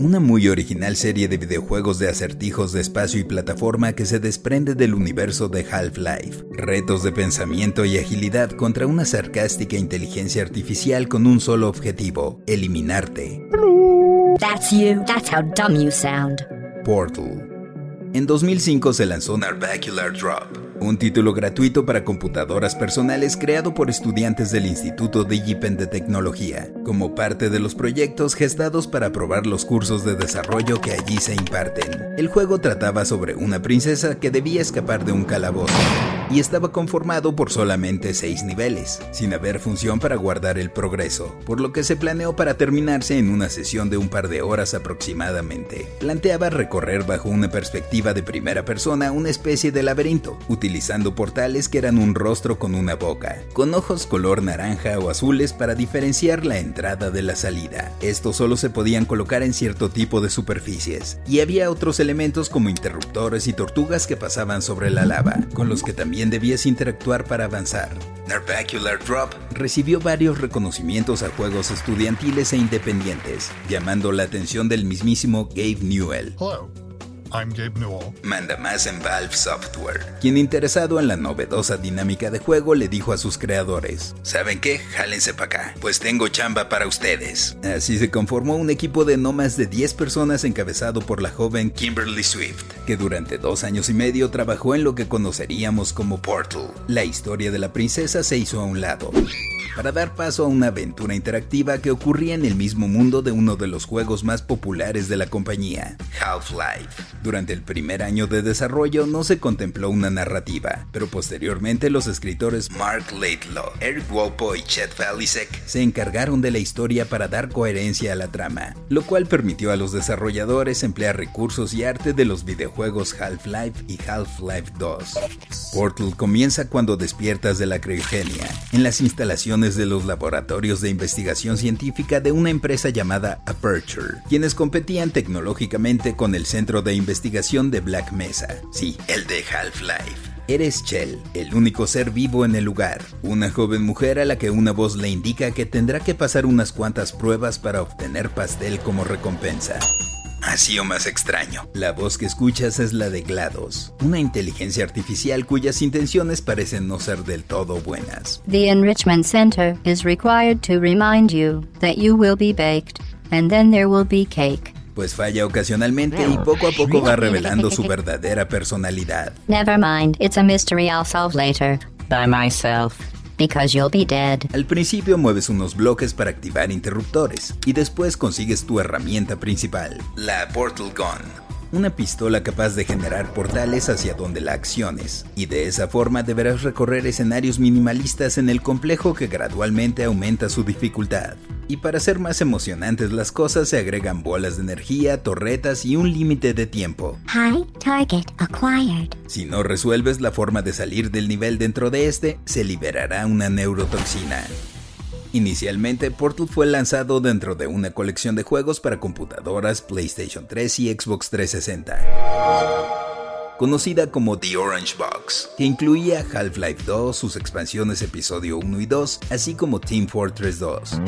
Una muy original serie de videojuegos de acertijos de espacio y plataforma que se desprende del universo de Half-Life. Retos de pensamiento y agilidad contra una sarcástica inteligencia artificial con un solo objetivo, eliminarte. That's you. That's how dumb you sound. Portal. En 2005 se lanzó Narvacular Drop, un título gratuito para computadoras personales creado por estudiantes del Instituto Digipen de Tecnología, como parte de los proyectos gestados para probar los cursos de desarrollo que allí se imparten. El juego trataba sobre una princesa que debía escapar de un calabozo, y estaba conformado por solamente 6 niveles, sin haber función para guardar el progreso, por lo que se planeó para terminarse en una sesión de un par de horas aproximadamente. Planteaba recorrer bajo una perspectiva de primera persona una especie de laberinto, utilizando portales que eran un rostro con una boca, con ojos color naranja o azules para diferenciar la entrada de la salida. Estos solo se podían colocar en cierto tipo de superficies, y había otros elementos como interruptores y tortugas que pasaban sobre la lava, con los que también debías interactuar para avanzar. Narvacular Drop recibió varios reconocimientos a juegos estudiantiles e independientes, llamando la atención del mismísimo Gabe Newell. I'm Gabe Newell. Manda más en Valve Software, quien interesado en la novedosa dinámica de juego le dijo a sus creadores, ¿saben qué? Jálense para acá, pues tengo chamba para ustedes. Así se conformó un equipo de no más de 10 personas encabezado por la joven Kimberly Swift, que durante dos años y medio trabajó en lo que conoceríamos como Portal. La historia de la princesa se hizo a un lado para dar paso a una aventura interactiva que ocurría en el mismo mundo de uno de los juegos más populares de la compañía, Half-Life. Durante el primer año de desarrollo no se contempló una narrativa, pero posteriormente los escritores Mark Laidlaw, Eric Walpo y Chet Falisek se encargaron de la historia para dar coherencia a la trama, lo cual permitió a los desarrolladores emplear recursos y arte de los videojuegos Half-Life y Half-Life 2. Portal comienza cuando despiertas de la criogenia, en las instalaciones de los laboratorios de investigación científica de una empresa llamada Aperture, quienes competían tecnológicamente con el Centro de Investigación de Black Mesa, sí, el de Half-Life. Eres Chell, el único ser vivo en el lugar, una joven mujer a la que una voz le indica que tendrá que pasar unas cuantas pruebas para obtener pastel como recompensa. Así o más extraño. La voz que escuchas es la de GLaDOS, una inteligencia artificial cuyas intenciones parecen no ser del todo buenas. The Enrichment Center is required to remind you that you will be baked, and then there will be cake. Pues falla ocasionalmente y poco a poco va revelando su verdadera personalidad. Never mind, it's a mystery I'll solve later. By myself. Because you'll be dead. Al principio mueves unos bloques para activar interruptores y después consigues tu herramienta principal, la Portal Gun una pistola capaz de generar portales hacia donde la acciones, y de esa forma deberás recorrer escenarios minimalistas en el complejo que gradualmente aumenta su dificultad. Y para hacer más emocionantes las cosas se agregan bolas de energía, torretas y un límite de tiempo. High target acquired. Si no resuelves la forma de salir del nivel dentro de este, se liberará una neurotoxina. Inicialmente, Portal fue lanzado dentro de una colección de juegos para computadoras PlayStation 3 y Xbox 360, conocida como The Orange Box, que incluía Half-Life 2, sus expansiones Episodio 1 y 2, así como Team Fortress 2.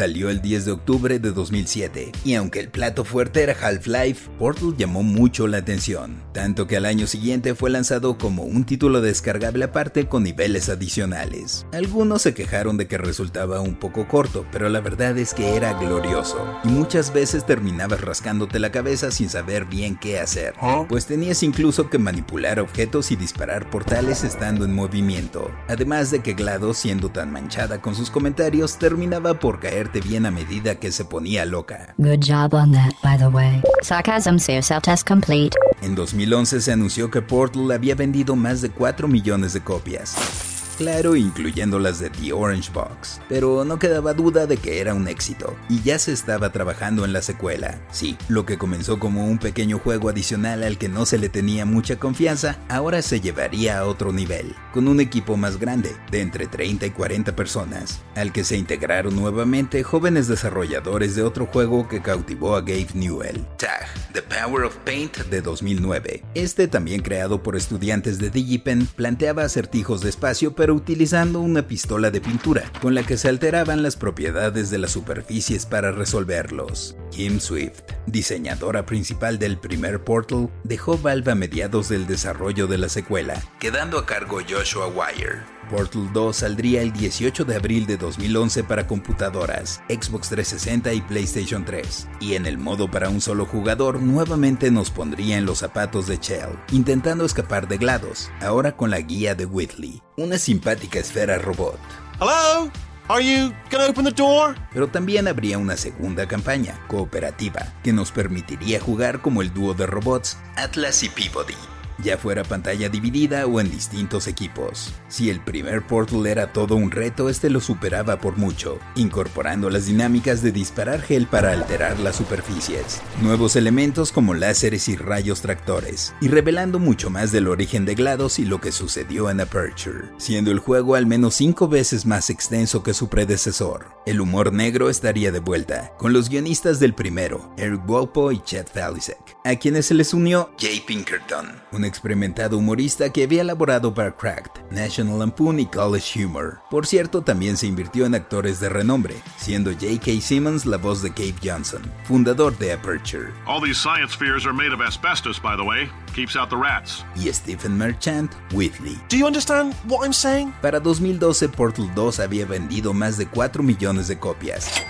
Salió el 10 de octubre de 2007, y aunque el plato fuerte era Half-Life, Portal llamó mucho la atención, tanto que al año siguiente fue lanzado como un título descargable aparte con niveles adicionales. Algunos se quejaron de que resultaba un poco corto, pero la verdad es que era glorioso, y muchas veces terminabas rascándote la cabeza sin saber bien qué hacer, pues tenías incluso que manipular objetos y disparar portales estando en movimiento, además de que GLaDOS siendo tan manchada con sus comentarios terminaba por bien a medida que se ponía loca. Good job on that, by the way. Sarcasm self-test complete. En 2011 se anunció que Portal había vendido más de 4 millones de copias. Claro, incluyendo las de The Orange Box, pero no quedaba duda de que era un éxito, y ya se estaba trabajando en la secuela. Sí, lo que comenzó como un pequeño juego adicional al que no se le tenía mucha confianza, ahora se llevaría a otro nivel, con un equipo más grande, de entre 30 y 40 personas, al que se integraron nuevamente jóvenes desarrolladores de otro juego que cautivó a Gabe Newell, Tag, The Power of Paint de 2009. Este, también creado por estudiantes de DigiPen, planteaba acertijos de espacio pero utilizando una pistola de pintura, con la que se alteraban las propiedades de las superficies para resolverlos. Kim Swift, diseñadora principal del primer Portal, dejó Valve a mediados del desarrollo de la secuela, quedando a cargo Joshua Wire. Portal 2 saldría el 18 de abril de 2011 para computadoras, Xbox 360 y PlayStation 3, y en el modo para un solo jugador nuevamente nos pondría en los zapatos de Chell, intentando escapar de GLaDOS, ahora con la guía de Whitley, una simpática esfera robot. Hello? Are you gonna open the door? Pero también habría una segunda campaña, cooperativa, que nos permitiría jugar como el dúo de robots Atlas y Peabody ya fuera pantalla dividida o en distintos equipos. Si el primer Portal era todo un reto, este lo superaba por mucho, incorporando las dinámicas de disparar gel para alterar las superficies, nuevos elementos como láseres y rayos tractores, y revelando mucho más del origen de GLaDOS y lo que sucedió en Aperture, siendo el juego al menos 5 veces más extenso que su predecesor. El humor negro estaría de vuelta, con los guionistas del primero, Eric Walpo y Chad Falisek, a quienes se les unió Jay Pinkerton, un experimentado humorista que había elaborado para Cracked, National Lampoon y College Humor. Por cierto, también se invirtió en actores de renombre, siendo J.K. Simmons la voz de Cave Johnson, fundador de Aperture. All these science spheres are made of asbestos, by the way. Keeps out the rats. Y Stephen Merchant, Whitley. Do you understand what I'm saying? Para 2012, Portal 2 había vendido más de 4 millones de copias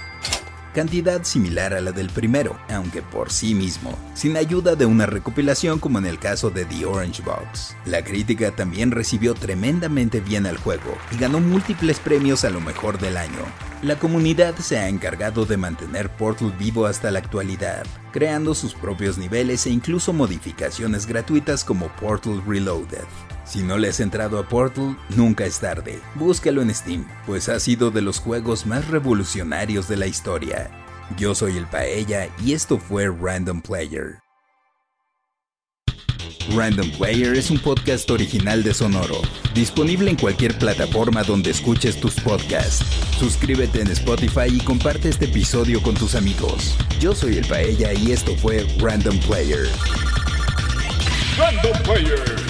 cantidad similar a la del primero, aunque por sí mismo, sin ayuda de una recopilación como en el caso de The Orange Box. La crítica también recibió tremendamente bien al juego y ganó múltiples premios a lo mejor del año. La comunidad se ha encargado de mantener Portal vivo hasta la actualidad, creando sus propios niveles e incluso modificaciones gratuitas como Portal Reloaded. Si no le has entrado a Portal, nunca es tarde. Búscalo en Steam, pues ha sido de los juegos más revolucionarios de la historia. Yo soy el Paella y esto fue Random Player. Random Player es un podcast original de Sonoro, disponible en cualquier plataforma donde escuches tus podcasts. Suscríbete en Spotify y comparte este episodio con tus amigos. Yo soy el Paella y esto fue Random Player. Random Player.